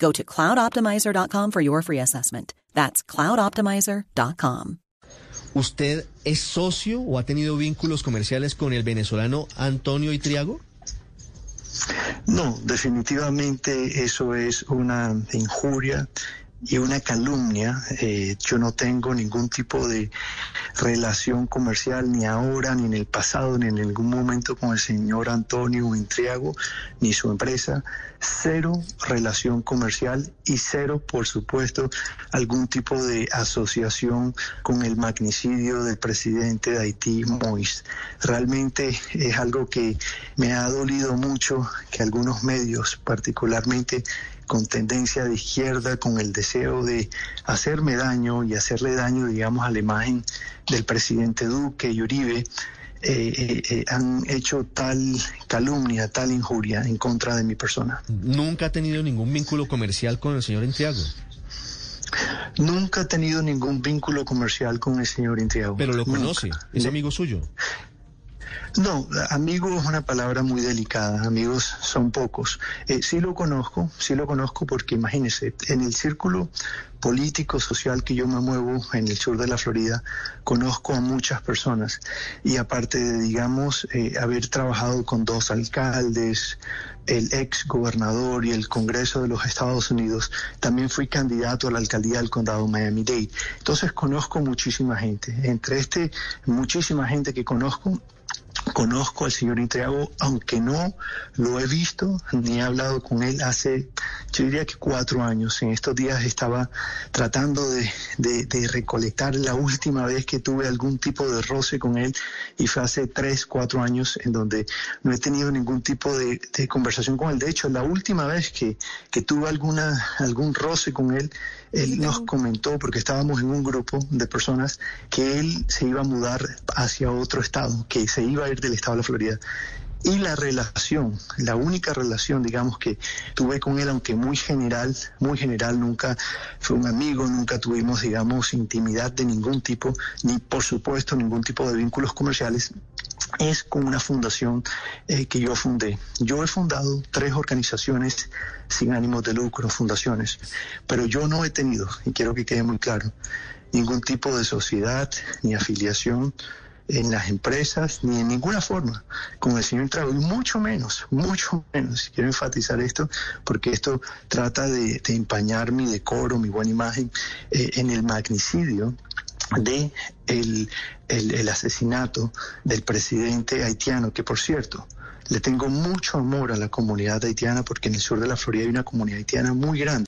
Go to cloudoptimizer.com for your free assessment. That's cloudoptimizer.com. ¿Usted es socio o ha tenido vínculos comerciales con el venezolano Antonio Itriago? No, definitivamente eso es una injuria y una calumnia. Eh, yo no tengo ningún tipo de relación comercial ni ahora, ni en el pasado, ni en ningún momento con el señor Antonio Intriago, ni su empresa. Cero relación comercial y cero, por supuesto, algún tipo de asociación con el magnicidio del presidente de Haití, Mois. Realmente es algo que me ha dolido mucho que algunos medios, particularmente con tendencia de izquierda, con el deseo de hacerme daño y hacerle daño, digamos, a la imagen del presidente Duque y Uribe, eh, eh, eh, han hecho tal calumnia, tal injuria en contra de mi persona. ¿Nunca ha tenido ningún vínculo comercial con el señor Intriago? Nunca ha tenido ningún vínculo comercial con el señor Intriago. Pero lo Nunca. conoce, es amigo suyo. No, amigo es una palabra muy delicada, amigos son pocos. Eh, sí lo conozco, sí lo conozco porque imagínese, en el círculo político, social que yo me muevo en el sur de la Florida, conozco a muchas personas y aparte de, digamos, eh, haber trabajado con dos alcaldes, el ex gobernador y el Congreso de los Estados Unidos, también fui candidato a la alcaldía del condado Miami-Dade. Entonces conozco muchísima gente. Entre este, muchísima gente que conozco, Conozco al señor Intriago, aunque no lo he visto ni he hablado con él hace, yo diría que cuatro años. En estos días estaba tratando de, de, de, recolectar la última vez que tuve algún tipo de roce con él y fue hace tres, cuatro años en donde no he tenido ningún tipo de, de conversación con él. De hecho, la última vez que, que tuve alguna, algún roce con él, él nos comentó, porque estábamos en un grupo de personas, que él se iba a mudar hacia otro estado, que se iba a ir del estado de la Florida. Y la relación, la única relación, digamos, que tuve con él, aunque muy general, muy general, nunca fue un amigo, nunca tuvimos, digamos, intimidad de ningún tipo, ni por supuesto ningún tipo de vínculos comerciales, es con una fundación eh, que yo fundé. Yo he fundado tres organizaciones sin ánimos de lucro, fundaciones, pero yo no he tenido, y quiero que quede muy claro, ningún tipo de sociedad ni afiliación en las empresas ni en ninguna forma con el señor Trago, y mucho menos, mucho menos. Quiero enfatizar esto porque esto trata de, empañar mi decoro, mi buena imagen eh, en el magnicidio de el, el asesinato del presidente haitiano, que por cierto, le tengo mucho amor a la comunidad haitiana porque en el sur de la Florida hay una comunidad haitiana muy grande.